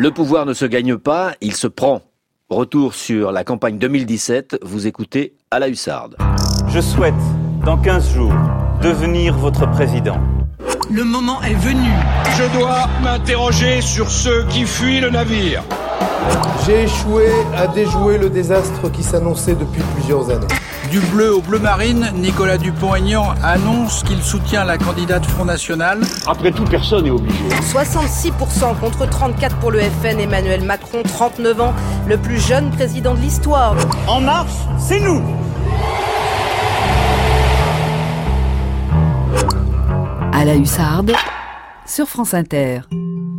Le pouvoir ne se gagne pas, il se prend. Retour sur la campagne 2017, vous écoutez à la hussarde. Je souhaite, dans 15 jours, devenir votre président. Le moment est venu. Je dois m'interroger sur ceux qui fuient le navire. J'ai échoué à déjouer le désastre qui s'annonçait depuis plusieurs années. Du bleu au bleu marine, Nicolas Dupont-Aignan annonce qu'il soutient la candidate Front National. Après tout, personne n'est obligé. 66% contre 34 pour le FN, Emmanuel Macron, 39 ans, le plus jeune président de l'histoire. En marche, c'est nous À la hussarde, sur France Inter.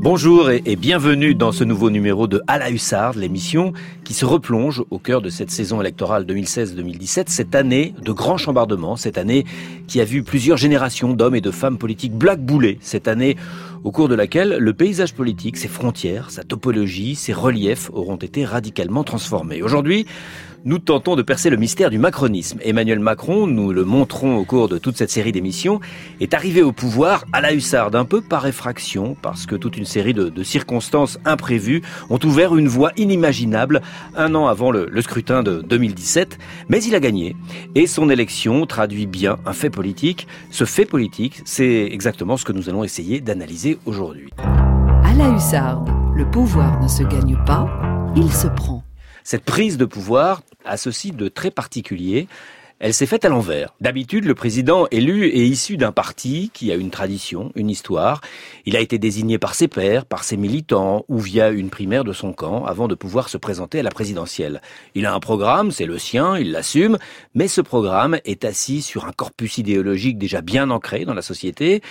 Bonjour et, bienvenue dans ce nouveau numéro de À la Hussarde, l'émission qui se replonge au cœur de cette saison électorale 2016-2017, cette année de grand chambardement, cette année qui a vu plusieurs générations d'hommes et de femmes politiques blackboulés, cette année au cours de laquelle le paysage politique, ses frontières, sa topologie, ses reliefs auront été radicalement transformés. Aujourd'hui, nous tentons de percer le mystère du macronisme. Emmanuel Macron, nous le montrons au cours de toute cette série d'émissions, est arrivé au pouvoir à la hussarde, un peu par effraction, parce que toute une série de, circonstances imprévues ont ouvert une voie inimaginable un an avant le, le scrutin de 2017. Mais il a gagné, et son élection traduit bien un fait politique. Ce fait politique, c'est exactement ce que nous allons essayer d'analyser aujourd'hui. À la hussarde, le pouvoir ne se gagne pas, il se prend. Cette prise de pouvoir a ceci de très particulier elle s'est faite à l'envers. D'habitude, le président élu est issu d'un parti qui a une tradition, une histoire. Il a été désigné par ses pairs, par ses militants ou via une primaire de son camp avant de pouvoir se présenter à la présidentielle. Il a un programme, c'est le sien, il l'assume, mais ce programme est assis sur un corpus idéologique déjà bien ancré dans la société.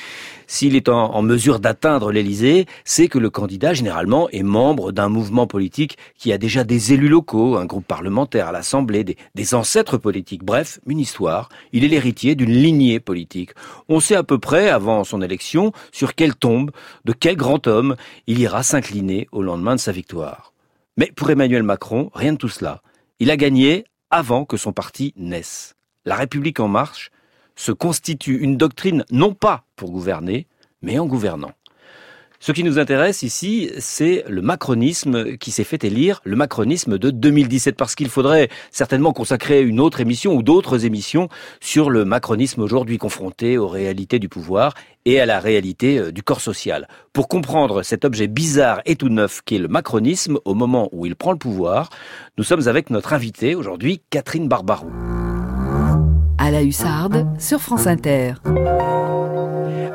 S'il est en, mesure d'atteindre l'Élysée, c'est que le candidat généralement est membre d'un mouvement politique qui a déjà des élus locaux, un groupe parlementaire à l'Assemblée, des, des ancêtres politiques. Bref, une histoire. Il est l'héritier d'une lignée politique. On sait à peu près, avant son élection, sur quelle tombe, de quel grand homme il ira s'incliner au lendemain de sa victoire. Mais pour Emmanuel Macron, rien de tout cela. Il a gagné avant que son parti naisse. La République en marche se constitue une doctrine non pas pour gouverner, mais en gouvernant. Ce qui nous intéresse ici, c'est le macronisme qui s'est fait élire, le macronisme de 2017, parce qu'il faudrait certainement consacrer une autre émission ou d'autres émissions sur le macronisme aujourd'hui confronté aux réalités du pouvoir et à la réalité euh, du corps social. Pour comprendre cet objet bizarre et tout neuf qu'est le macronisme au moment où il prend le pouvoir, nous sommes avec notre invitée aujourd'hui, Catherine Barbarou. À la hussarde, sur France Inter.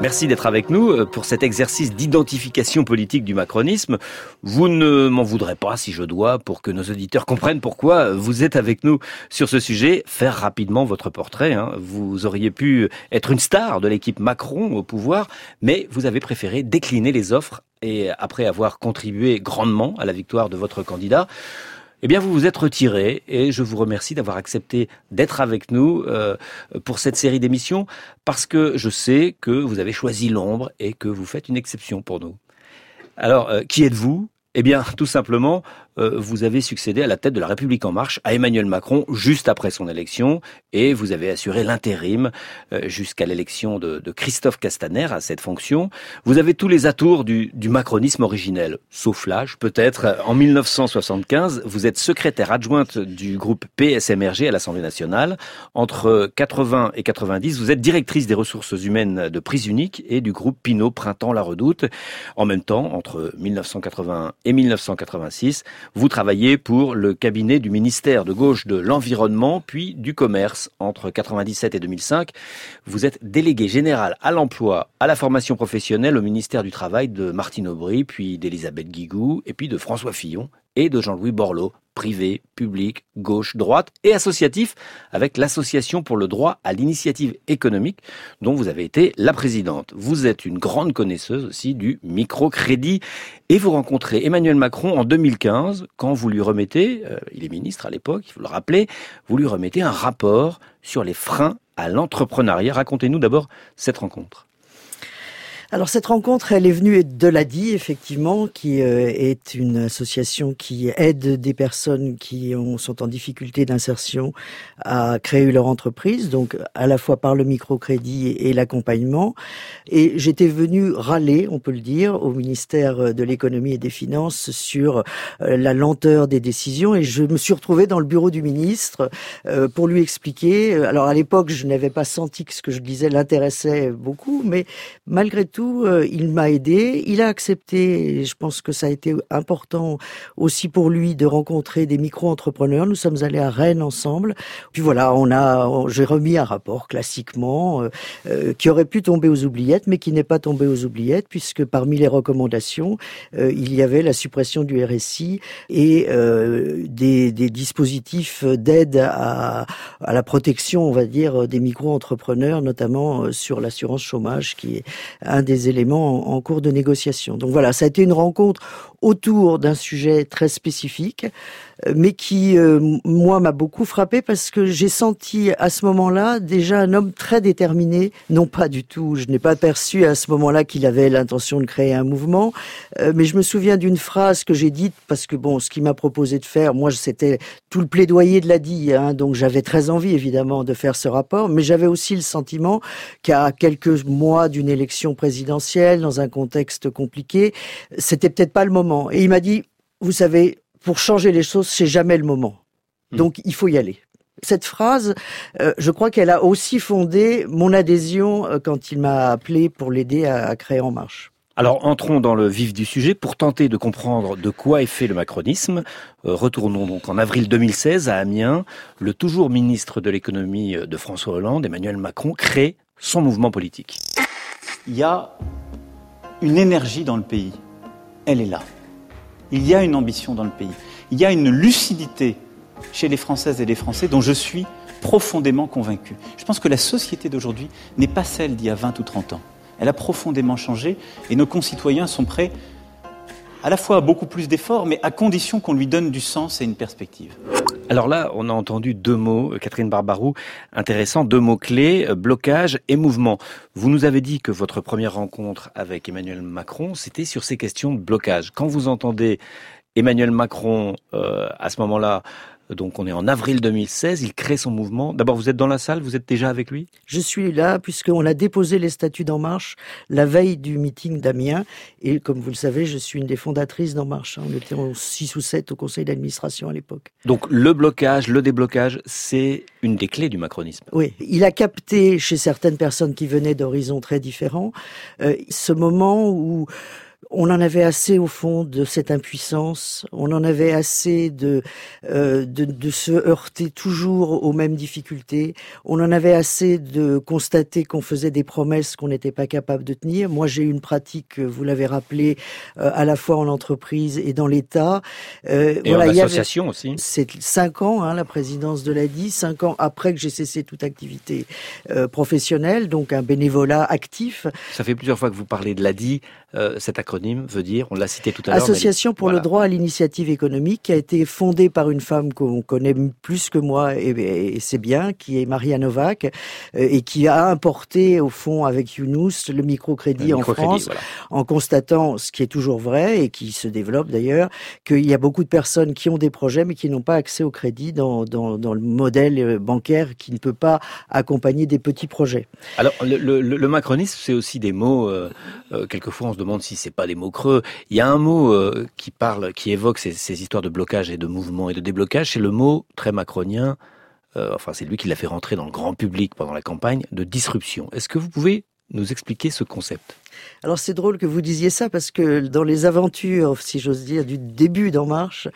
Merci d'être avec nous euh, pour cet exercice d'identification politique du macronisme. Vous ne m'en voudrez pas si je dois, pour que nos auditeurs comprennent pourquoi vous êtes avec nous sur ce sujet, faire rapidement votre portrait. Hein. Vous auriez pu être une star de l'équipe Macron au pouvoir, mais vous avez préféré décliner les offres et après avoir contribué grandement à la victoire de votre candidat, eh bien, vous vous êtes retiré et je vous remercie d'avoir accepté d'être avec nous euh, pour cette série d'émissions parce que je sais que vous avez choisi l'ombre et que vous faites une exception pour nous. Alors, euh, qui êtes-vous? Eh bien, tout simplement, euh, vous avez succédé à la tête de la République en marche à Emmanuel Macron juste après son élection et vous avez assuré l'intérim euh, jusqu'à l'élection de, Christophe Castaner à cette fonction. Vous avez tous les atours du, du macronisme originel, sauf l'âge peut-être. En 1975, vous êtes secrétaire adjointe du groupe PSMRG à l'Assemblée nationale. Entre 80 et 90, vous êtes directrice des ressources humaines de prise unique et du groupe Pinot Printemps La Redoute. En même temps, entre 1980 et 1986, vous travaillez pour le cabinet du ministère de gauche de l'Environnement, puis du Commerce entre 97 et 2005. Vous êtes délégué général à l'emploi, à la formation professionnelle au ministère du Travail de Martine Aubry, puis d'Elisabeth Guigou, et puis de François Fillon et de Jean-Louis Borloo, privé, public, gauche, droite et associatif avec l'Association pour le droit à l'initiative économique dont vous avez été la présidente. Vous êtes une grande connaisseuse aussi du microcrédit et vous rencontrez Emmanuel Macron en 2015 quand vous lui remettez, euh, il est ministre à l'époque, il faut le rappeler, vous lui remettez un rapport sur les freins à l'entrepreneuriat. Racontez-nous d'abord cette rencontre. Alors cette rencontre, elle est venue de l'ADI, effectivement, qui euh, est une association qui aide des personnes qui ont, sont en difficulté d'insertion à créer leur entreprise, donc à la fois par le microcrédit et l'accompagnement. Et j'étais venu râler, on peut le dire, au ministère de l'économie et des finances sur euh, la lenteur des décisions. Et je me suis retrouvé dans le bureau du ministre euh, pour lui expliquer. Alors à l'époque, je n'avais pas senti que ce que je disais l'intéressait beaucoup, mais malgré tout, euh, il m'a aidé. Il a accepté, et je pense que ça a été important aussi pour lui de rencontrer des micro-entrepreneurs. Nous sommes allés à Rennes ensemble. Puis voilà, on a, j'ai remis un rapport classiquement euh, euh, qui aurait pu tomber aux oubliettes, mais qui n'est pas tombé aux oubliettes puisque parmi les recommandations, il y avait la suppression du RSI et des, des, dispositifs d'aide à, à la protection, on va dire, des micro-entrepreneurs, notamment sur l'assurance chômage, qui est un des éléments en, cours de négociation. Donc voilà, ça a été une rencontre autour d'un sujet très spécifique, mais qui, euh, moi, m'a beaucoup frappé parce que j'ai senti à ce moment-là déjà un homme très déterminé. Non pas du tout, je n'ai pas perçu à ce moment-là qu'il avait l'intention de créer un mouvement, euh, mais je me souviens d'une phrase que j'ai dite parce que bon, ce qu'il m'a proposé de faire, moi, c'était tout le plaidoyer de la dit, hein, donc j'avais très envie évidemment de faire ce rapport, mais j'avais aussi le sentiment qu'à quelques mois d'une élection présidentielle, dans un contexte compliqué, c'était peut-être pas le moment. Et il m'a dit, vous savez, pour changer les choses, c'est jamais le moment. Hmm. Donc il faut y aller. Cette phrase, euh, je crois qu'elle a aussi fondé mon adhésion euh, quand il m'a appelé pour l'aider à, créer En Marche. Alors entrons dans le vif du sujet pour tenter de comprendre de quoi est fait le macronisme. Euh, retournons donc en avril 2016 à Amiens. Le toujours ministre de l'économie de François Hollande, Emmanuel Macron, crée son mouvement politique. Il y a une énergie dans le pays. Elle est là. Il y a une ambition dans le pays. Il y a une lucidité chez les Françaises et les Français dont je suis profondément convaincu. Je pense que la société d'aujourd'hui n'est pas celle d'il y a 20 ou 30 ans. Elle a profondément changé et nos concitoyens sont prêts à la fois beaucoup plus d'efforts, mais à condition qu'on lui donne du sens et une perspective. Alors là, on a entendu deux mots, Catherine Barbarou, intéressants, deux mots clés, blocage et mouvement. Vous nous avez dit que votre première rencontre avec Emmanuel Macron, c'était sur ces questions de blocage. Quand vous entendez Emmanuel Macron, euh, à ce moment-là, donc on est en avril 2016, il crée son mouvement. D'abord, vous êtes dans la salle, vous êtes déjà avec lui? Je suis là puisqu'on a déposé les statuts d'En Marche la veille du meeting d'Amiens. Et comme vous le savez, je suis une des fondatrices d'En Marche. On était en 6 ou 7 au conseil d'administration à l'époque. Donc le blocage, le déblocage, c'est une des clés du macronisme. Oui, il a capté chez certaines personnes qui venaient d'horizons très différents euh, ce moment où on en avait assez au fond de cette impuissance, on en avait assez de, euh, de, se heurter toujours aux mêmes difficultés, on en avait assez de constater qu'on faisait des promesses qu'on n'était pas capable de tenir. Moi, j'ai eu une pratique, vous l'avez rappelé, euh, à la fois en entreprise et dans l'État. Euh, et voilà, en association aussi. C'est cinq ans, hein, la présidence de l'ADI, cinq ans après que j'ai cessé toute activité professionnelle, donc un bénévolat actif. Ça fait plusieurs fois que vous parlez de l'ADI, cet acronyme veut dire, on l'a cité tout à l'heure. Association pour le droit à l'initiative économique, qui a été fondée par une femme qu'on connaît plus que moi, et, c'est bien, qui est Maria Novak, euh, et qui a importé, au fond, avec Younous, le microcrédit en France, en constatant, ce qui est toujours vrai, et qui se développe d'ailleurs, qu'il y a beaucoup de personnes qui ont des projets, mais qui n'ont pas accès au crédit dans, dans, le modèle euh, bancaire qui ne peut pas accompagner des petits projets. Alors, le, macronisme, c'est aussi des mots, euh, quelquefois on se demande si c'est pas des mots creux. Il y a un mot euh, qui parle, qui évoque ces, histoires de blocage et de mouvement et de déblocage, c'est le mot très macronien, euh, enfin c'est lui qui l'a fait rentrer dans le grand public pendant la campagne, de disruption. Est-ce que vous pouvez nous expliquer ce concept? Alors c'est drôle que vous disiez ça parce que dans les aventures, si j'ose dire, du début d'En Marche,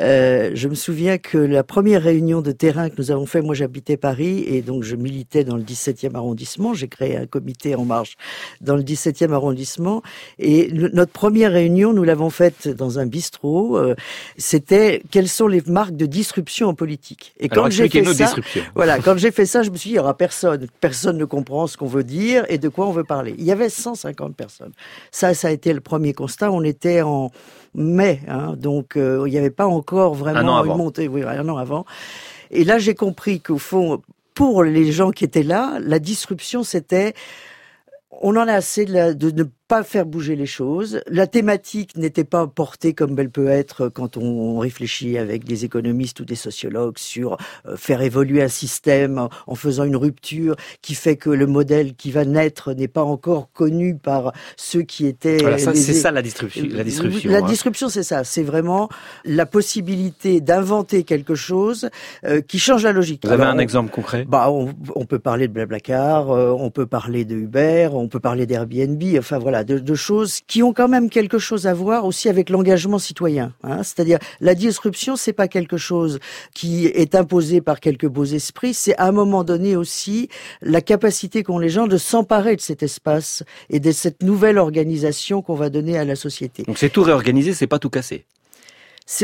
euh, je me souviens que la première réunion de terrain que nous avons fait, moi j'habitais Paris et donc je militais dans le 17e arrondissement, j'ai créé un comité En Marche dans le 17e arrondissement et notre première réunion, nous l'avons faite dans un bistrot, euh, c'était quelles sont les marques de disruption en politique. Et quand j'ai fait ça, voilà, quand j'ai fait ça, je me suis dit il y aura personne, personne ne comprend ce qu'on veut dire et de quoi on veut parler. Il y avait 150 personnes. Ça, ça a été le premier constat. On était en mai, hein, donc euh, il n'y avait pas encore vraiment une montée, oui, un an avant. Et là, j'ai compris qu'au fond, pour les gens qui étaient là, la disruption, c'était on en a assez de, de ne pas faire bouger les choses. La thématique n'était pas portée comme elle peut être quand on réfléchit avec des économistes ou des sociologues sur euh, faire évoluer un système en faisant une rupture qui fait que le modèle qui va naître n'est pas encore connu par ceux qui étaient. Voilà, c'est ça la disruption. La disruption, la hein. c'est ça. C'est vraiment la possibilité d'inventer quelque chose euh, qui change la logique. Vous avez un exemple concret? Bah, on, peut parler de Blablacar, euh, on peut parler de Uber, on peut parler d'Airbnb. Enfin voilà de, choses qui ont quand même quelque chose à voir aussi avec l'engagement citoyen. Hein. C'est-à-dire la disruption, c'est pas quelque chose qui est imposé par quelques beaux esprits, c'est à un moment donné aussi la capacité qu'ont les gens de s'emparer de cet espace et de cette nouvelle organisation qu'on va donner à la société. Donc c'est tout réorganiser, c'est pas tout casser.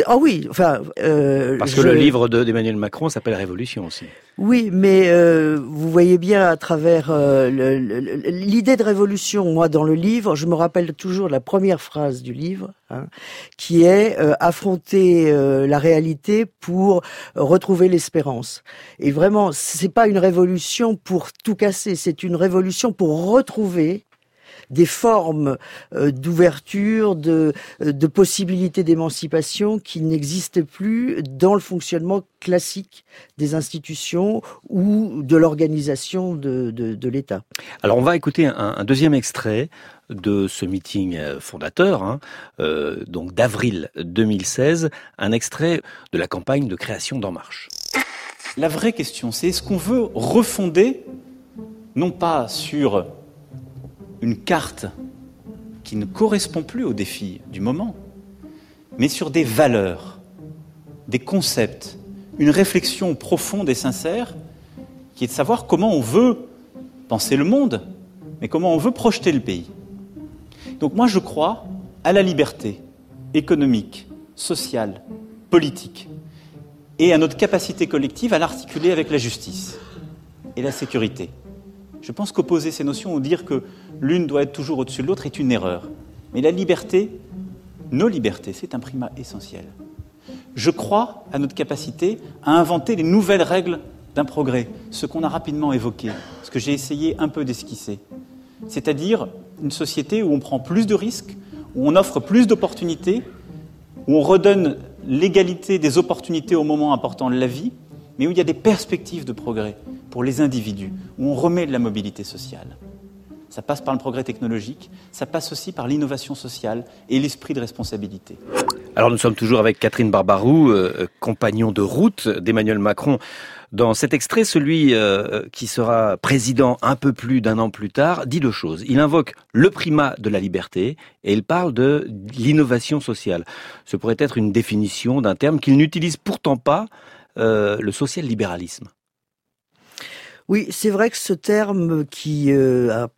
Ah oui, enfin. Euh, Parce que le livre d'Emmanuel Macron s'appelle Révolution aussi. Oui, mais euh, vous voyez bien à travers euh, l'idée de révolution, moi dans le livre, je me rappelle toujours la première phrase du livre, hein, qui est euh, affronter la réalité pour retrouver l'espérance. Et vraiment, c'est pas une révolution pour tout casser, c'est une révolution pour retrouver des formes euh, d'ouverture, de, de possibilités d'émancipation qui n'existent plus dans le fonctionnement classique des institutions ou de l'organisation de, de, l'État. Alors on va écouter un, deuxième extrait de ce meeting euh, fondateur, hein, euh, donc d'avril 2016, un extrait de la campagne de création d'En Marche. La vraie question, c'est est-ce qu'on veut refonder, non pas sur une carte qui ne correspond plus aux défis du moment, mais sur des valeurs, des concepts, une réflexion profonde et sincère qui est de savoir comment on veut penser le monde, mais comment on veut projeter le pays. Donc moi je crois à la liberté économique, sociale, politique, et à notre capacité collective à l'articuler avec la justice et la sécurité. Je pense qu'opposer ces notions ou dire que l'une doit être toujours au-dessus de l'autre est une erreur. Mais la liberté, nos libertés, c'est un primat essentiel. Je crois à notre capacité à inventer les nouvelles règles d'un progrès, ce qu'on a rapidement évoqué, ce que j'ai essayé un peu d'esquisser. C'est-à-dire une société où on prend plus de risques, où on offre plus d'opportunités, où on redonne l'égalité des opportunités au moment important de la vie, mais où il y a des perspectives de progrès pour les individus, où on remet de la mobilité sociale. Ça passe par le progrès technologique, ça passe aussi par l'innovation sociale et l'esprit de responsabilité. Alors nous sommes toujours avec Catherine Barbarou, euh, compagnon de route d'Emmanuel Macron. Dans cet extrait, celui euh, qui sera président un peu plus d'un an plus tard dit deux choses. Il invoque le primat de la liberté et il parle de l'innovation sociale. Ce pourrait être une définition d'un terme qu'il n'utilise pourtant pas, euh, le social-libéralisme. Oui, c'est vrai que ce terme qui euh, a,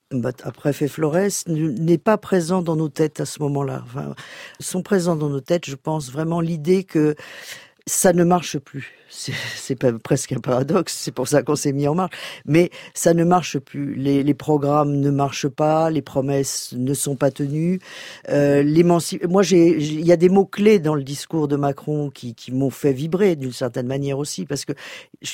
après fait Flores n'est pas présent dans nos têtes à ce moment-là. Enfin, sont présents dans nos têtes, je pense vraiment l'idée que ça ne marche plus c'est presque un paradoxe, c'est pour ça qu'on s'est mis en marche. Mais ça ne marche plus. Les, les, programmes ne marchent pas, les promesses ne sont pas tenues. Euh, Moi, il y a des mots clés dans le discours de Macron qui, qui m'ont fait vibrer d'une certaine manière aussi, parce que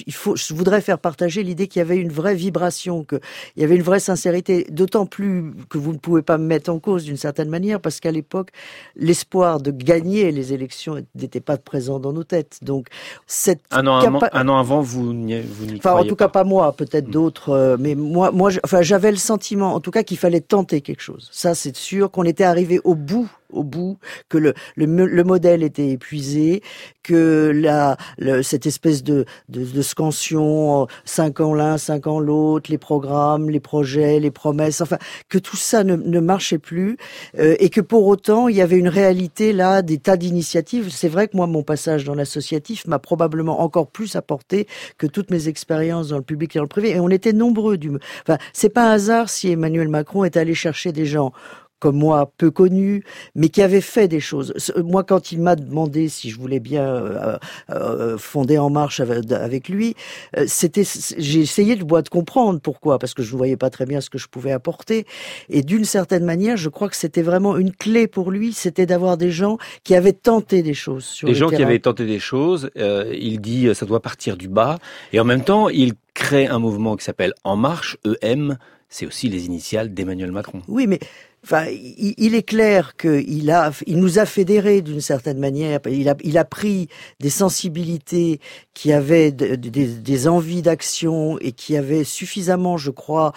il faut, je voudrais faire partager l'idée qu'il y avait une vraie vibration, qu'il y avait une vraie sincérité. D'autant plus que vous ne pouvez pas me mettre en cause d'une certaine manière, parce qu'à l'époque, l'espoir de gagner les élections n'était pas présent dans nos têtes. Donc cette un an, avant, un an avant, vous n'y Enfin, en tout cas, pas moi, peut-être mm. d'autres. Euh, mais moi, moi, enfin, j'avais le sentiment, en tout cas, qu'il fallait tenter quelque chose. Ça, c'est sûr qu'on était arrivé au bout au bout, que le, le, modèle était épuisé, que la, cette espèce de, de, de scansion, cinq ans l'un, cinq ans l'autre, les programmes, les projets, les promesses, enfin, que tout ça ne, ne marchait plus, euh, et que pour autant, il y avait une réalité là, des tas d'initiatives. C'est vrai que moi, mon passage dans l'associatif m'a probablement encore plus apporté que toutes mes expériences dans le public et dans le privé, et on était nombreux. Du... Enfin, c'est pas un hasard si Emmanuel Macron est allé chercher des gens comme moi, peu connu, mais qui avait fait des choses. Moi, quand il m'a demandé si je voulais bien euh, euh, fonder En Marche avec, lui, euh, c'était, j'ai essayé de, de comprendre pourquoi, parce que je ne voyais pas très bien ce que je pouvais apporter. Et d'une certaine manière, je crois que c'était vraiment une clé pour lui, c'était d'avoir des gens qui avaient tenté des choses. Sur des gens qui avaient tenté des choses. il dit, ça doit partir du bas, et en même temps, il crée un mouvement qui s'appelle En Marche, EM, c'est aussi les initiales d'Emmanuel Macron. Oui, mais Enfin, il, est clair qu'il a, il nous a fédérés d'une certaine manière. Il a, il a pris des sensibilités qui avaient des envies d'action et qui avaient suffisamment, je crois,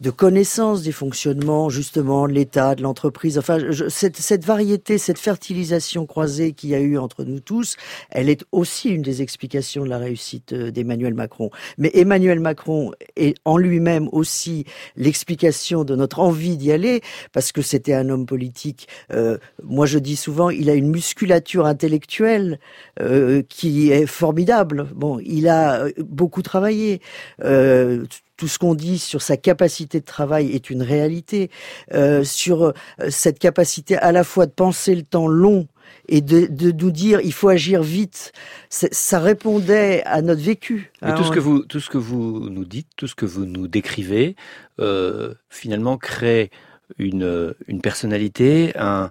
de connaissance des fonctionnements justement de l'État, de l'entreprise. Enfin, cette, cette, variété, cette fertilisation croisée qu'il y a eu entre nous tous, elle est aussi une des explications de la réussite euh, d'Emmanuel Macron. Mais Emmanuel Macron est en lui-même aussi l'explication de notre envie d'y aller, parce que c'était un homme politique. Euh, moi, je dis souvent, il a une musculature intellectuelle euh, qui est formidable. Bon, il a euh, beaucoup travaillé. Euh, tout ce qu'on dit sur sa capacité de travail est une réalité, euh, sur euh, cette capacité à la fois de penser le temps long et de, de nous dire il faut agir vite. Ça répondait à notre vécu. Tout ce que vous tout ce que vous nous dites, tout ce que vous nous décrivez, euh, finalement crée une une personnalité, un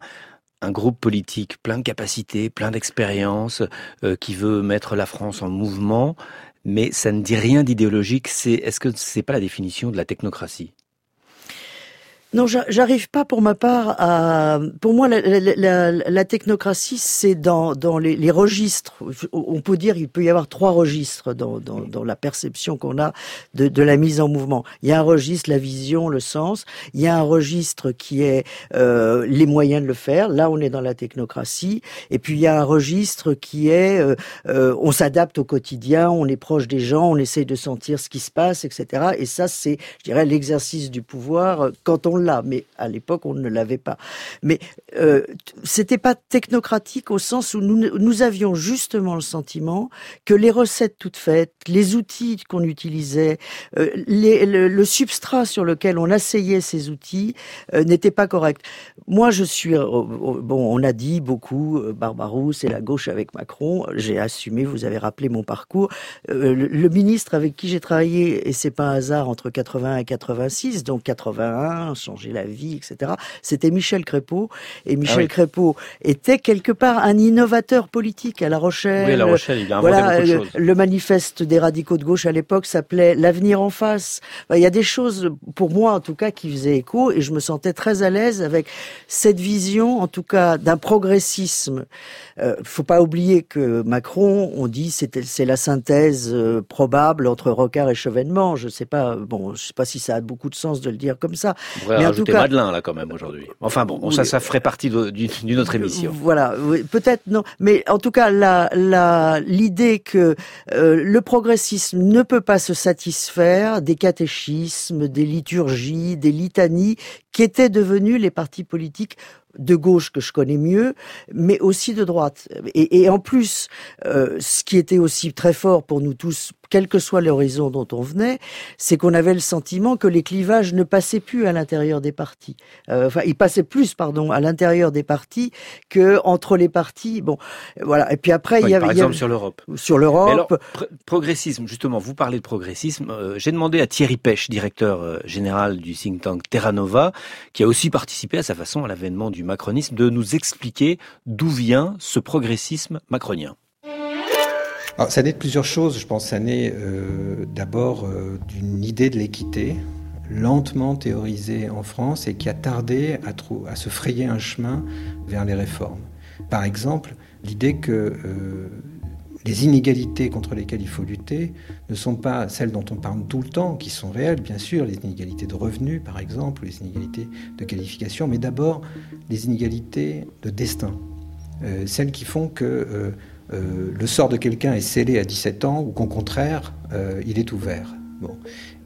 un groupe politique plein de capacités, plein d'expérience, euh, qui veut mettre la France en mouvement, mais ça ne dit rien d'idéologique. C'est, est-ce que c'est pas la définition de la technocratie? Non, j'arrive pas pour ma part à. Pour moi, la, technocratie, c'est dans, les, registres. On peut dire il peut y avoir trois registres dans, la perception qu'on a de, de, la mise en mouvement. Il y a un registre, la vision, le sens. Il y a un registre qui est euh, les moyens de le faire. Là, on est dans la technocratie. Et puis il y a un registre qui est euh, euh, on s'adapte au quotidien, on est proche des gens, on essaye de sentir ce qui se passe, etc. Et ça, c'est, je dirais, l'exercice du pouvoir quand on là, mais à l'époque on ne l'avait pas. Mais euh, c'était pas technocratique au sens où nous, nous avions justement le sentiment que les recettes toutes faites, les outils qu'on utilisait, euh, le, substrat sur lequel on asseyait ces outils euh, n'était pas correct. Moi, je suis euh, bon. On a dit beaucoup Barbarousse et la gauche avec Macron. J'ai assumé. Vous avez rappelé mon parcours. Le, le, ministre avec qui j'ai travaillé et c'est pas un hasard entre 81 et 86, donc 81 changer la vie, etc. C'était Michel Crépeau. Et ah Michel Crépeau était quelque part un innovateur politique à La Rochelle. Oui, La Rochelle, il a voilà, beaucoup de choses. Le manifeste des radicaux de gauche à l'époque s'appelait L'avenir en face. Il y a des choses, pour moi en tout cas, qui faisaient écho et je me sentais très à l'aise avec cette vision, en tout cas, d'un progressisme. Euh, faut pas oublier que Macron, on dit, c'est la synthèse euh, probable entre Rocard et Chevènement. Je sais pas, bon, je sais pas si ça a beaucoup de sens de le dire comme ça mais en tout cas, Madeleine là quand même aujourd'hui. Enfin bon, ça, ça ferait partie d'une autre émission. Voilà, peut-être non, mais en tout cas, la, la, l'idée que euh, le progressisme ne peut pas se satisfaire des catéchismes, des liturgies, des litanies qui étaient devenus les partis politiques de gauche que je connais mieux, mais aussi de droite. Et, et en plus, euh, ce qui était aussi très fort pour nous tous, quel que soit l'horizon dont on venait, c'est qu'on avait le sentiment que les clivages ne passaient plus à l'intérieur des partis. Euh, enfin, ils passaient plus, pardon, à l'intérieur des partis que entre les partis. Bon, voilà. Et puis après, il y avait par exemple sur l'Europe. Sur l'Europe. progressisme, justement. Vous parlez de progressisme. Euh, j'ai demandé à Thierry Pêche, directeur euh, général du think tank Terra Nova, qui a aussi participé à sa façon à l'avènement du macronisme, de nous expliquer d'où vient ce progressisme macronien. Alors, ça naît de plusieurs choses. Je pense ça naît euh, d'abord euh, d'une idée de l'équité lentement théorisée en France et qui a tardé à, à, se frayer un chemin vers les réformes. Par exemple, l'idée que euh, les inégalités contre lesquelles il faut lutter ne sont pas celles dont on parle tout le temps, qui sont réelles, bien sûr, les inégalités de revenus, par exemple, les inégalités de qualification, mais d'abord les inégalités de destin, euh, celles qui font que euh, euh, le sort de quelqu'un est scellé à 17 ans ou qu'au contraire, il est ouvert.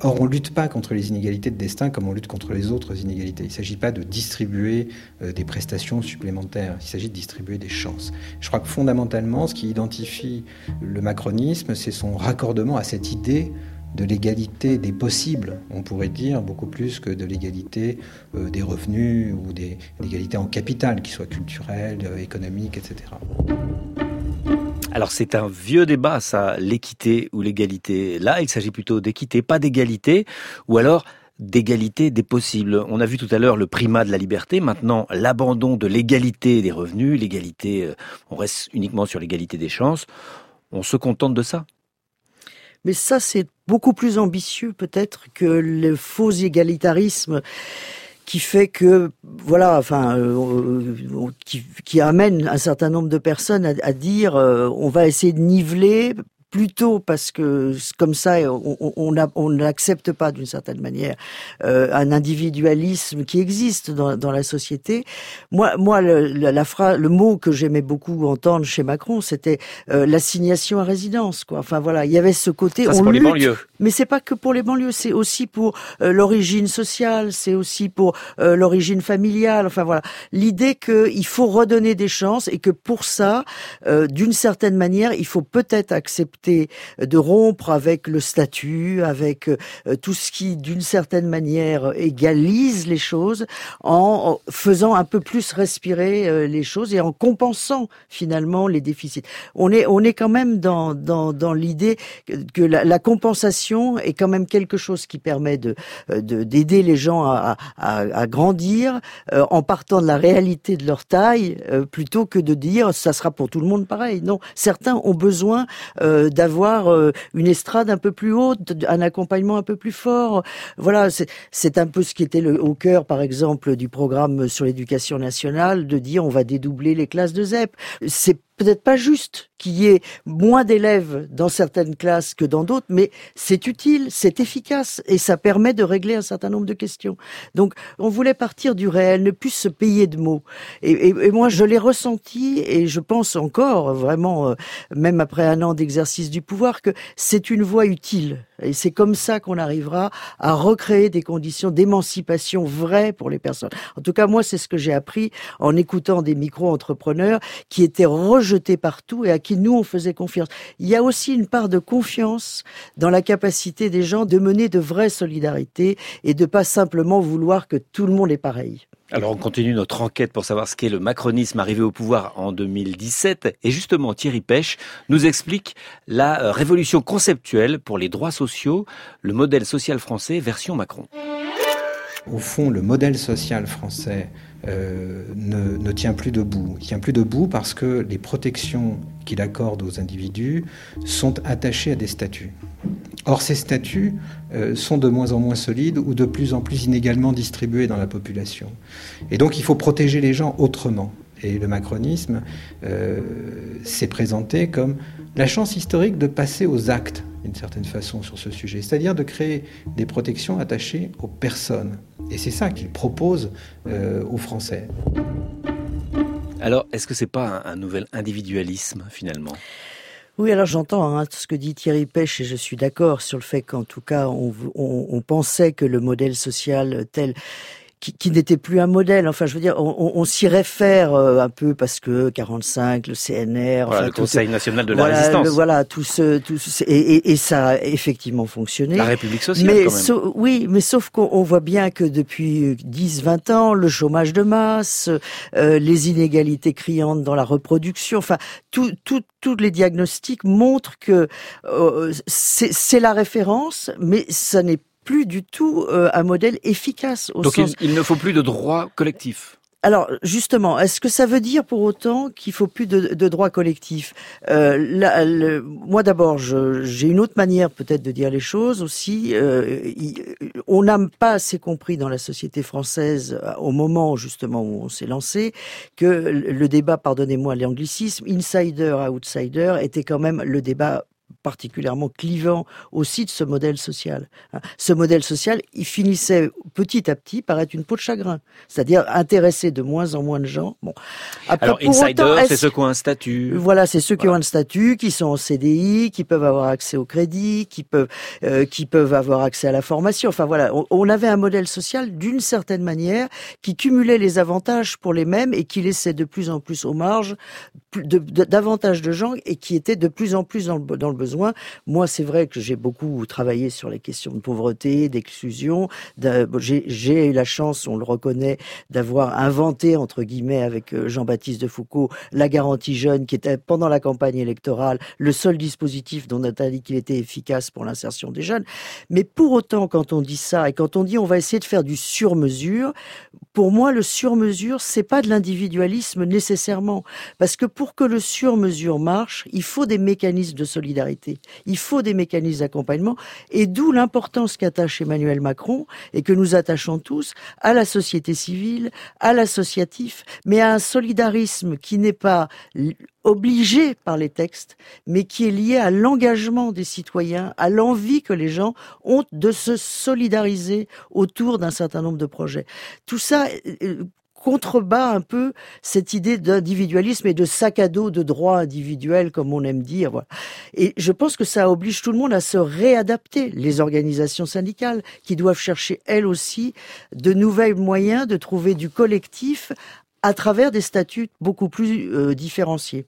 Or, on ne lutte pas contre les inégalités de destin comme on lutte contre les autres inégalités. Il ne s'agit pas de distribuer des prestations supplémentaires, il s'agit de distribuer des chances. Je crois que fondamentalement, ce qui identifie le macronisme, c'est son raccordement à cette idée de l'égalité des possibles, on pourrait dire, beaucoup plus que de l'égalité euh, des revenus ou des l'égalité en capital, qui soit culturelle, euh, économique, etc. Alors c'est un vieux débat, ça, l'équité ou l'égalité. Là, il s'agit plutôt d'équité, pas d'égalité, ou alors d'égalité des possibles. On a vu tout à l'heure le primat de la liberté, maintenant l'abandon de l'égalité des revenus, l'égalité, euh, on reste uniquement sur l'égalité des chances. On se contente de ça? Mais ça, c'est beaucoup plus ambitieux peut-être que le faux égalitarisme qui fait que voilà, enfin, euh, qui, qui, amène un certain nombre de personnes à, à dire, euh, on va essayer de niveler plutôt parce que comme ça, on n'accepte pas d'une certaine manière euh, un individualisme qui existe dans, dans la société. Moi, moi, le, la, phrase, le mot que j'aimais beaucoup entendre chez Macron, c'était euh, l'assignation à résidence. Quoi. Enfin voilà, il y avait ce côté. Ça, on pour lutte, les banlieues. Mais c'est pas que pour les banlieues, c'est aussi pour euh, l'origine sociale, c'est aussi pour euh, l'origine familiale. Enfin voilà, l'idée qu'il faut redonner des chances et que pour ça, euh, d'une certaine manière, il faut peut-être accepter de rompre avec le statut, avec tout ce qui, d'une certaine manière, égalise les choses, en faisant un peu plus respirer les choses et en compensant finalement les déficits. On est, on est quand même dans, dans, dans l'idée que la, la, compensation est quand même quelque chose qui permet de d'aider les gens à, grandir euh, en partant de la réalité de leur taille, plutôt que de dire ça sera pour tout le monde pareil. Non, certains ont besoin d'avoir euh, une estrade un peu plus haute, un accompagnement un peu plus fort. Voilà, c'est un peu ce qui était au cœur, par exemple, du programme sur l'éducation nationale, de dire on va dédoubler les classes de ZEP. C'est peut-être pas juste qu'il y ait moins d'élèves dans certaines classes que dans d'autres, mais c'est utile, c'est efficace et ça permet de régler un certain nombre de questions. Donc, on voulait partir du réel, ne plus se payer de mots. Et, moi, je l'ai ressenti et je pense encore, vraiment, euh, même après un an d'exercice du pouvoir, que c'est une voie utile. Et c'est comme ça qu'on arrivera à recréer des conditions d'émancipation vraies pour les personnes. En tout cas, moi, c'est ce que j'ai appris en écoutant des micro-entrepreneurs qui étaient rejetés jeté partout et à qui nous on faisait confiance. Il y a aussi une part de confiance dans la capacité des gens de mener de vraies solidarités et de pas simplement vouloir que tout le monde est pareil. Alors on continue notre enquête pour savoir ce qu'est le macronisme arrivé au pouvoir en 2017 et justement Thierry Pêche nous explique la euh, révolution conceptuelle pour les droits sociaux, le modèle social français version Macron. Au fond, le modèle social français euh, ne, ne, tient plus debout. Il tient plus debout parce que les protections qu'il accorde aux individus sont attachées à des statuts. Or, ces statuts euh, sont de moins en moins solides ou de plus en plus inégalement distribués dans la population. Et donc, il faut protéger les gens autrement. Et le macronisme euh, s'est présenté comme la chance historique de passer aux actes d'une certaine façon sur ce sujet, c'est-à-dire de créer des protections attachées aux personnes. Et c'est ça qu'il propose euh, aux Français. Alors, est-ce que c'est pas un, un, nouvel individualisme finalement? Oui, alors j'entends hein, ce que dit Thierry Pêche et je suis d'accord sur le fait qu'en tout cas on, on, on, pensait que le modèle social tel qui, qui n'était plus un modèle. Enfin, je veux dire, on, on s'y réfère euh, un peu parce que 45, le CNR, voilà, enfin, le Conseil tout, national de la voilà, résistance, le, voilà, tout ce, tout ce, et, et, et, ça a effectivement fonctionné. La République sociale, mais quand même. So, oui, mais sauf qu'on voit bien que depuis 10-20 ans, le chômage de masse, euh, les inégalités criantes dans la reproduction, enfin, tout, tout, tous les diagnostics montrent que euh, c'est la référence, mais ça n'est plus du tout euh, un modèle efficace. Au Donc sens... il, il ne faut plus de droit collectif alors justement, est-ce que ça veut dire pour autant qu'il faut plus de, de droits collectifs? Euh, là, le, Moi d'abord, j'ai une autre manière peut-être de dire les choses aussi. Euh, il, on n'a pas assez compris dans la société française au moment justement où on s'est lancé que le débat, pardonnez-moi l'anglicisme, insider-outsider était quand même le débat particulièrement clivant aussi de ce modèle social. Ce modèle social, il finissait petit à petit par être une peau de chagrin, c'est-à-dire intéresser de moins en moins de gens. Bon. Après, Alors, insider, c'est ceux qui ont un statut. Voilà, c'est ceux qui voilà. ont un statut, qui sont en CDI, qui peuvent avoir accès au crédit, qui peuvent, euh, qui peuvent avoir accès à la formation. Enfin voilà, on, on avait un modèle social d'une certaine manière qui cumulait les avantages pour les mêmes et qui laissait de plus en plus aux marges de, de, davantage de gens et qui était de plus en plus dans le, dans le besoin. Moi, c'est vrai que j'ai beaucoup travaillé sur les questions de pauvreté, d'exclusion. J'ai eu la chance, on le reconnaît, d'avoir inventé, entre guillemets, avec euh, Jean-Baptiste de Foucault, la garantie jeune, qui était pendant la campagne électorale le seul dispositif dont on a dit qu'il était efficace pour l'insertion des jeunes. Mais pour autant, quand on dit ça et quand on dit on va essayer de faire du sur-mesure, pour moi, le sur-mesure, c'est pas de l'individualisme nécessairement, parce que pour que le sur-mesure marche, il faut des mécanismes de solidarité Il faut des mécanismes d'accompagnement et d'où l'importance qu'attache Emmanuel Macron et que nous attachons tous à la société civile, à l'associatif, mais à un solidarisme qui n'est pas obligé par les textes, mais qui est lié à l'engagement des citoyens, à l'envie que les gens ont de se solidariser autour d'un certain nombre de projets. Tout ça euh, contrebat un peu cette idée d'individualisme et de sac à dos de droits individuels, comme on aime dire. Voilà. Et je pense que ça oblige tout le monde à se réadapter. Les organisations syndicales qui doivent chercher elles aussi de nouveaux moyens de trouver du collectif à travers des statuts beaucoup plus euh, différenciés.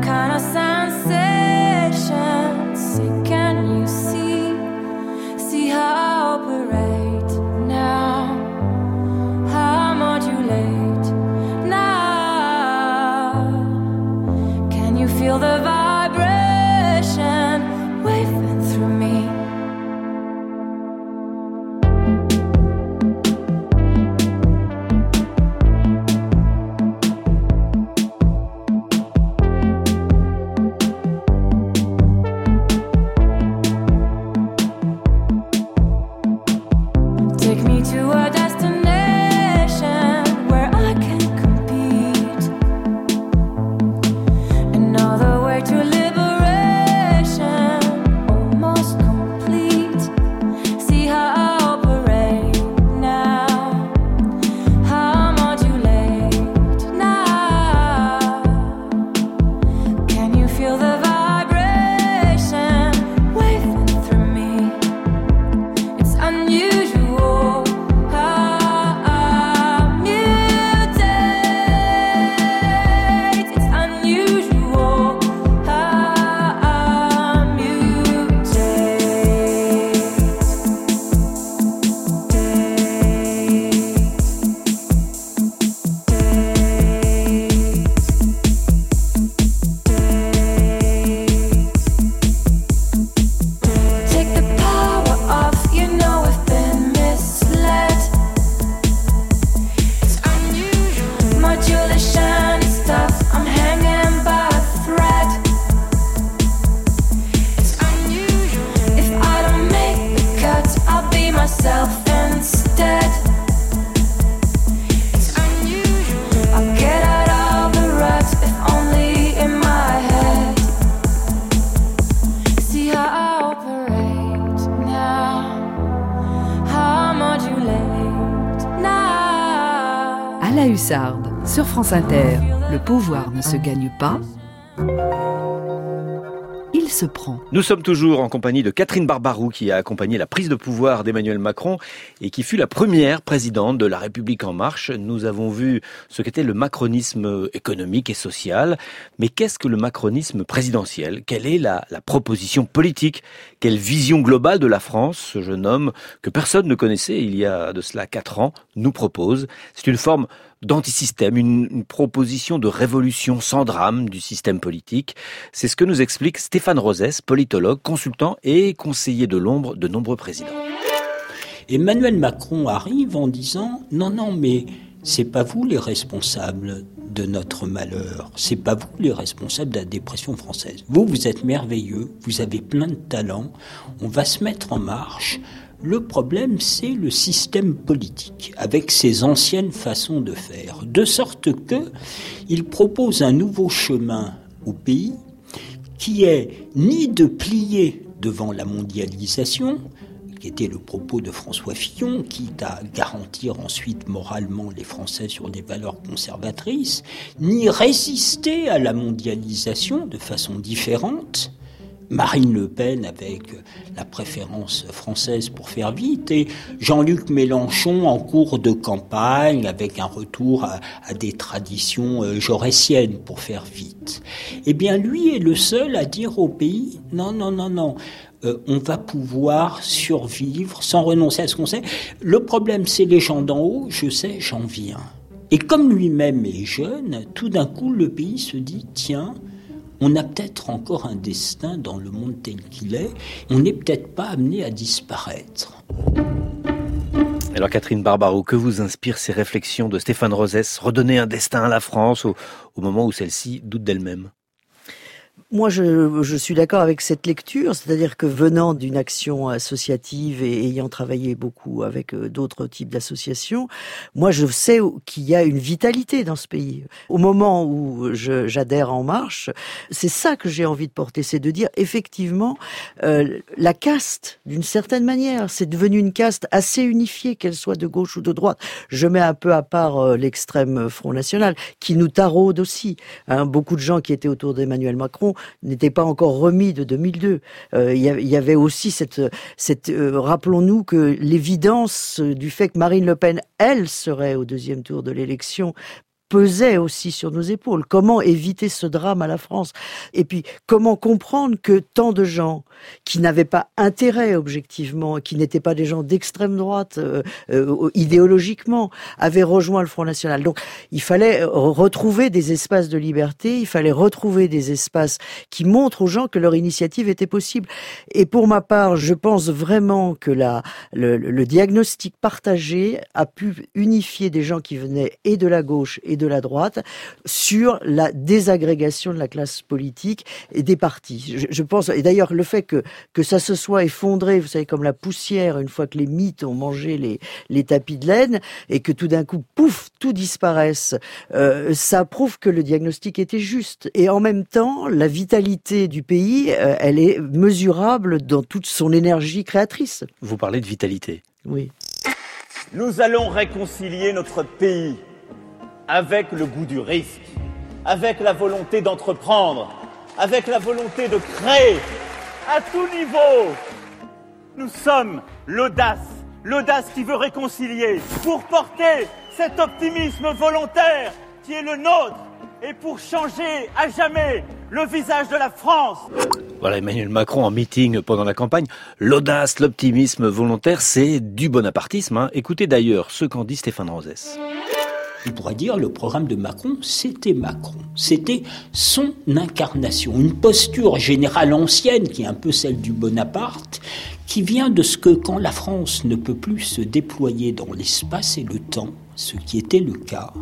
Kind of sensation. Le pouvoir ne se gagne pas, il se prend. Nous sommes toujours en compagnie de Catherine Barbarou qui a accompagné la prise de pouvoir d'Emmanuel Macron et qui fut la première présidente de la République en marche. Nous avons vu ce qu'était le macronisme économique et social. Mais qu'est-ce que le macronisme présidentiel? Quelle est la, la proposition politique? Quelle vision globale de la France? Ce jeune homme que personne ne connaissait il y a de cela quatre ans nous propose C'est une forme d'antisystème, une, proposition de révolution sans drame du système politique. C'est ce que nous explique Stéphane Rosès, politologue, consultant et conseiller de l'ombre de nombreux présidents. Emmanuel Macron arrive en disant non, non, mais c'est pas vous les responsables de notre malheur, c'est pas vous les responsables de la dépression française. Vous, vous êtes merveilleux, vous avez plein de talent, on va se mettre en marche. Le problème, c'est le système politique, avec ses anciennes façons de faire, de sorte que il propose un nouveau chemin au pays qui est ni de plier devant la mondialisation, qui était le propos de François Fillon, quitte à garantir ensuite moralement les Français sur des valeurs conservatrices, ni résister à la mondialisation de façon différente. Marine Le Pen avec la préférence française pour faire vite et Jean-Luc Mélenchon en cours de campagne avec un retour à, des traditions euh, jaurétiennes pour faire vite. Eh bien, lui est le seul à dire au pays non, non, non, non. Euh, on va pouvoir survivre sans renoncer à ce qu'on sait. Le problème, c'est les gens d'en haut. Je sais, j'en viens. Et comme lui-même est jeune, tout d'un coup, le pays se dit tiens, on a peut-être encore un destin dans le monde tel qu'il est. On n'est peut-être pas amené à disparaître. Alors Catherine Barbaro, que vous inspirent ces réflexions de Stéphane Rosès, redonner un destin à la France au, au moment où celle-ci doute d'elle-même? Moi, je, je suis d'accord avec cette lecture, c'est-à-dire que venant d'une action associative et ayant travaillé beaucoup avec euh, d'autres types d'associations, moi, je sais qu'il y a une vitalité dans ce pays. Au moment où j'adhère en marche, c'est ça que j'ai envie de porter, c'est de dire effectivement, euh, la caste, d'une certaine manière, c'est devenu une caste assez unifiée, qu'elle soit de gauche ou de droite. Je mets un peu à part euh, l'extrême Front National, qui nous taraude aussi. Hein, beaucoup de gens qui étaient autour d'Emmanuel Macron n'était pas encore remis de 2002. Euh, il y avait aussi cette, euh, rappelons-nous que l'évidence du fait que Marine Le Pen, elle, serait au deuxième tour de l'élection pesait aussi sur nos épaules. Comment éviter ce drame à la France? Et puis, comment comprendre que tant de gens qui n'avaient pas intérêt objectivement, qui n'étaient pas des gens d'extrême droite euh, euh, idéologiquement, avaient rejoint le Front National? Donc, il fallait retrouver des espaces de liberté, il fallait retrouver des espaces qui montrent aux gens que leur initiative était possible. Et pour ma part, je pense vraiment que la, le, le diagnostic partagé a pu unifier des gens qui venaient et de la gauche et de de la droite sur la désagrégation de la classe politique et des partis. Je, pense, et d'ailleurs le fait que, que ça se soit effondré, vous savez, comme la poussière, une fois que les mythes ont mangé les, les tapis de laine, et que tout d'un coup, pouf, tout disparaisse, euh, ça prouve que le diagnostic était juste. Et en même temps, la vitalité du pays, euh, elle est mesurable dans toute son énergie créatrice. Vous parlez de vitalité. Oui. Nous allons réconcilier notre pays avec le goût du risque, avec la volonté d'entreprendre, avec la volonté de créer à tout niveau. Nous sommes l'audace, l'audace qui veut réconcilier, pour porter cet optimisme volontaire qui est le nôtre et pour changer à jamais le visage de la France. Voilà Emmanuel Macron en meeting pendant la campagne. L'audace, l'optimisme volontaire, c'est du bonapartisme. Hein. Écoutez d'ailleurs ce qu'en dit Stéphane Rosès. On pourrait dire le programme de Macron, c'était Macron. C'était son incarnation, une posture générale ancienne qui est un peu celle du Bonaparte, qui vient de ce que quand la France ne peut plus se déployer dans l'espace et le temps, ce qui était le cas,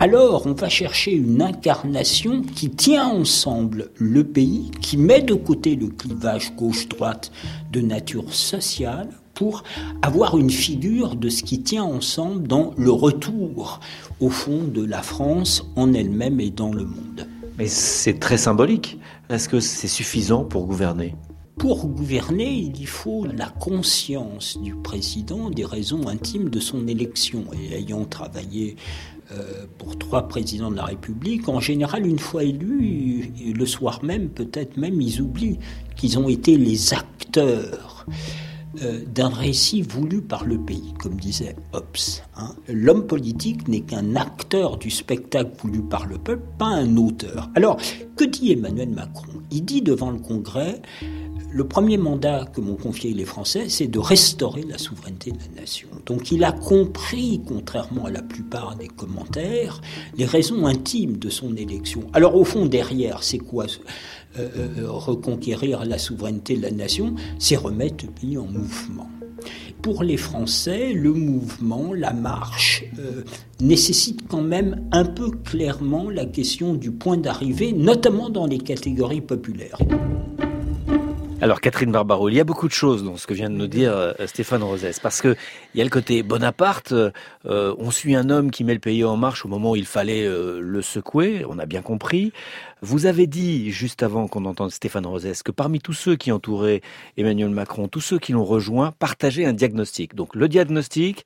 alors on va chercher une incarnation qui tient ensemble le pays, qui met de côté le clivage gauche-droite de nature sociale pour avoir une figure de ce qui tient ensemble dans le retour, au fond, de la France en elle-même et dans le monde. Mais c'est très symbolique. Est-ce que c'est suffisant pour gouverner? Pour gouverner, il faut la conscience du président des raisons intimes de son élection. Et ayant travaillé euh, pour trois présidents de la République, en général, une fois élus, le soir même, peut-être même, ils oublient qu'ils ont été les acteurs d'un récit voulu par le pays, comme disait Hobbes. Hein. L'homme politique n'est qu'un acteur du spectacle voulu par le peuple, pas un auteur. Alors, que dit Emmanuel Macron? Il dit devant le Congrès le premier mandat que m'ont confié les Français, c'est de restaurer la souveraineté de la nation. Donc il a compris, contrairement à la plupart des commentaires, les raisons intimes de son élection. Alors au fond, derrière, c'est quoi? euh, euh, reconquérir la souveraineté de la nation C'est remettre le pays en mouvement pour les Français, le mouvement, la marche, euh, nécessite quand même un peu clairement la question du point d'arrivée, notamment dans les catégories populaires. Alors Catherine Barbaro, il y a beaucoup de choses dans ce que vient de nous dire euh, Stéphane Rosès, parce que il y a le côté Bonaparte, euh, on suit un homme qui met le pays en marche au moment où il fallait euh, le secouer, on a bien compris. Vous avez dit, juste avant qu'on entende Stéphane Rosès, que parmi tous ceux qui entouraient Emmanuel Macron, tous ceux qui l'ont rejoint, partageaient un diagnostic. Donc le diagnostic,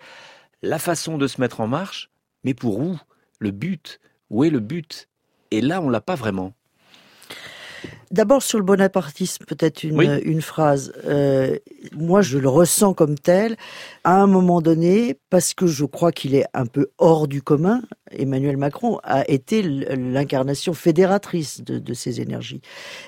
la façon de se mettre en marche, mais pour où? Le but? Où est le but? Et là, on l'a pas vraiment. D'abord sur le bonapartisme, peut-être une, une phrase. Euh, moi, je le ressens comme tel. À un moment donné, parce que je crois qu'il est un peu hors du commun, Emmanuel Macron a été l'incarnation fédératrice de, de, ces énergies.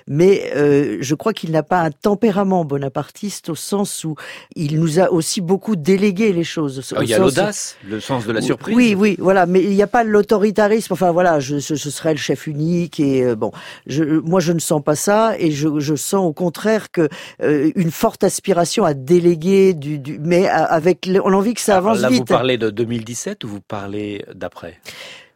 Mais euh, je crois qu'il n'a pas un tempérament bonapartiste au sens où il nous a aussi beaucoup délégué les choses. Ah, il y a l'audace, le sens de la surprise. Oui, oui, voilà, mais il n'y a pas l'autoritarisme. Enfin voilà, je, ce, serait le chef unique et euh, bon, je, moi je ne sens pas ça et je, je sens au contraire que euh, une forte aspiration à déléguer du, du mais avec l'envie que ça avance là, vite. Vous parlez de 2017 ou vous parlez d'après?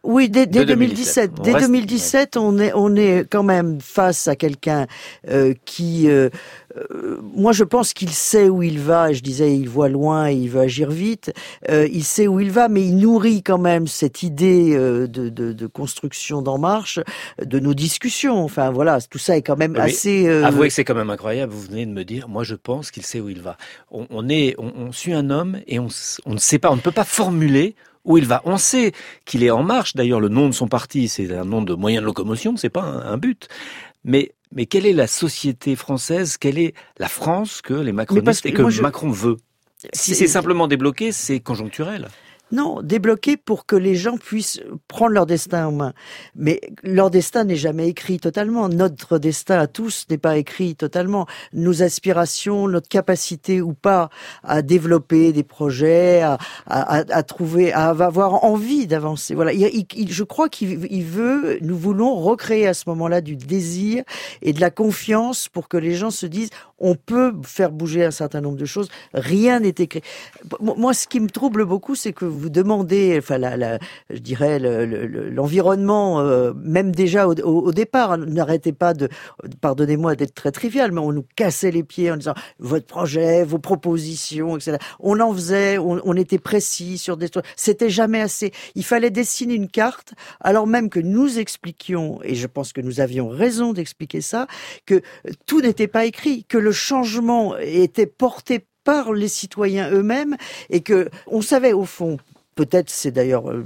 Oui, dès, 2017. Dès 2017, on est on est quand même face à quelqu'un euh, qui, euh, euh, moi, je pense qu'il sait où il va. Je disais, il voit loin et il veut agir vite. il sait où il va, mais il nourrit quand même cette idée de, de, de, construction d'en marche, de nos discussions. Enfin, voilà, tout ça est quand même assez. Avouez que c'est quand même incroyable. Vous venez de me dire, moi, je pense qu'il sait où il va. On, on est, on, on, suit un homme et on, on ne sait pas, on ne peut pas formuler où il va. On sait qu'il est en marche. D'ailleurs, le nom de son parti, c'est un nom de moyen de locomotion, c'est pas un, but. Mais mais quelle est la société française? Quelle est la France que les macronistes et que Macron veut? Si c'est simplement débloqué, c'est conjoncturel. Non, débloquer pour que les gens puissent prendre leur destin en main. Mais leur destin n'est jamais écrit totalement. Notre destin à tous n'est pas écrit totalement. Nos aspirations, notre capacité ou pas à développer des projets, à, trouver, à avoir envie d'avancer. Voilà. je crois qu'il veut, nous voulons recréer à ce moment-là du désir et de la confiance pour que les gens se disent on peut faire bouger un certain nombre de choses. Rien n'est écrit. Moi, ce qui me trouble beaucoup, c'est que vous demandez, enfin, je dirais, l'environnement, euh, même déjà au, départ, hein, n'arrêtez pas de, pardonnez-moi d'être très trivial, mais on nous cassait les pieds en disant votre projet, vos propositions, etc. On en faisait, on, était précis sur des trucs. C'était jamais assez. Il fallait dessiner une carte, alors même que nous expliquions, et je pense que nous avions raison d'expliquer ça, que tout n'était pas écrit, que le changement était porté par les citoyens eux-mêmes et que on savait au fond peut-être c'est d'ailleurs euh,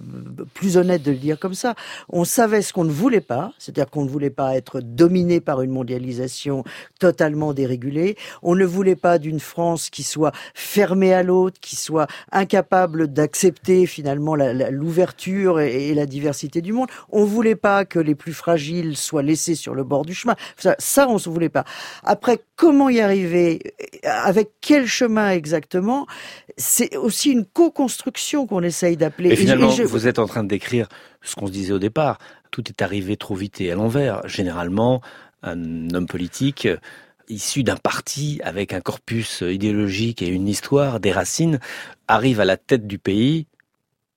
plus honnête de le dire comme ça, on savait ce qu'on ne voulait pas, c'est-à-dire qu'on ne voulait pas être dominé par une mondialisation totalement dérégulée, on ne voulait pas d'une France qui soit fermée à l'autre, qui soit incapable d'accepter finalement l'ouverture et, la diversité du monde, on ne voulait pas que les plus fragiles soient laissés sur le bord du chemin, ça, on ne voulait pas. Après, comment y arriver, avec quel chemin exactement, c'est aussi une co-construction qu'on essaie d'appeler. Et finalement, vous êtes en train de décrire ce qu'on se disait au départ. Tout est arrivé trop vite et à l'envers. Généralement, un homme politique euh, issu d'un parti avec un corpus idéologique et une histoire, des racines, arrive à la tête du pays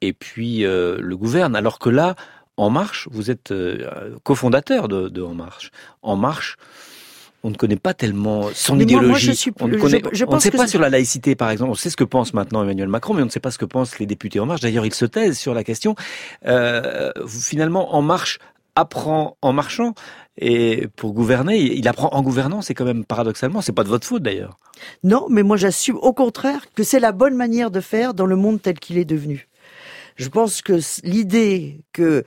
et puis euh, le gouverne. Alors que là, En Marche, vous êtes euh, cofondateur de, de En Marche. En Marche, on ne connaît pas tellement son idéologie. on ne, connaît, on ne sait pas sur la laïcité, par exemple. On sait ce que pense maintenant Emmanuel Macron, mais on ne sait pas ce que pensent les députés En Marche. D'ailleurs, ils se taisent sur la question. Euh, finalement, En Marche apprend en marchant. Et pour gouverner, il apprend en gouvernant, c'est quand même paradoxalement, c'est pas de votre faute d'ailleurs. Non, mais moi j'assume au contraire que c'est la bonne manière de faire dans le monde tel qu'il est devenu. Je pense que l'idée que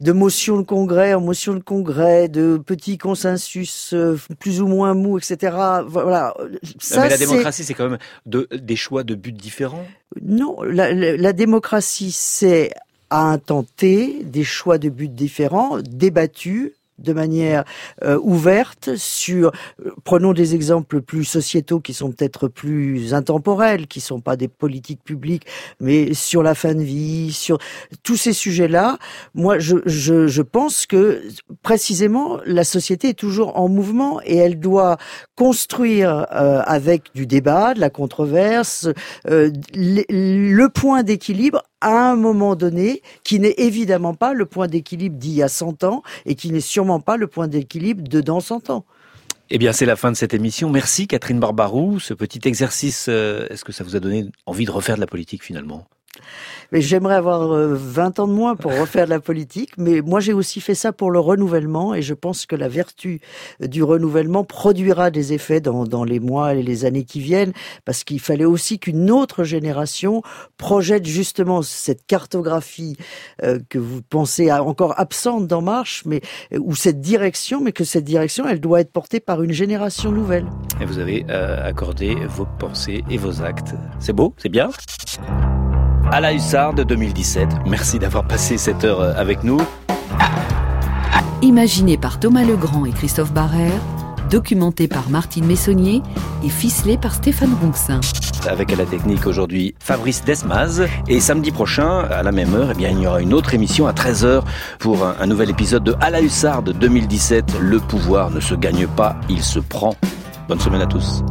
de motion de congrès en motion de congrès, de petits consensus euh, plus ou moins mous, etc. Voilà. Ça, mais la démocratie, c'est quand même de, des choix de buts différents? Non, la, la démocratie, c'est à T des choix de buts différents, débattus, de manière euh, ouverte sur euh, prenons des exemples plus sociétaux qui sont peut-être plus intemporels qui sont pas des politiques publiques mais sur la fin de vie sur tous ces sujets-là. Moi je, je, je pense que précisément la société est toujours en mouvement et elle doit construire euh, avec du débat de la controverse le point d'équilibre à un moment donné, qui n'est évidemment pas le point d'équilibre d'il y a 100 ans et qui n'est sûrement pas le point d'équilibre de dans 100 ans. Eh bien, c'est la fin de cette émission. Merci Catherine Barbarou. Ce petit exercice, euh, est-ce que ça vous a donné envie de refaire de la politique finalement? Mais j'aimerais avoir 20 euh, ans de moins pour refaire de la politique. Mais moi, j'ai aussi fait ça pour le renouvellement et je pense que la vertu du renouvellement produira des effets dans, les mois et les années qui viennent parce qu'il fallait aussi qu'une autre génération projette justement cette cartographie euh, que vous pensez encore absente d'En Marche, mais euh, ou cette direction, mais que cette direction, elle doit être portée par une génération nouvelle. Et vous avez accordé vos pensées et vos actes. C'est beau, c'est bien? À la Hussarde 2017. Merci d'avoir passé cette heure euh, avec nous. Imaginé par Thomas Legrand et Christophe Barrère, documenté par Martine Messonnier et ficelé par Stéphane Ronxin. Avec à la technique aujourd'hui Fabrice Desmaz. Et samedi prochain, à la même heure, eh bien, il y aura une autre émission à 13h pour un, un nouvel épisode de À la Hussarde 2017. Le pouvoir ne se gagne pas, il se prend. Bonne semaine à tous.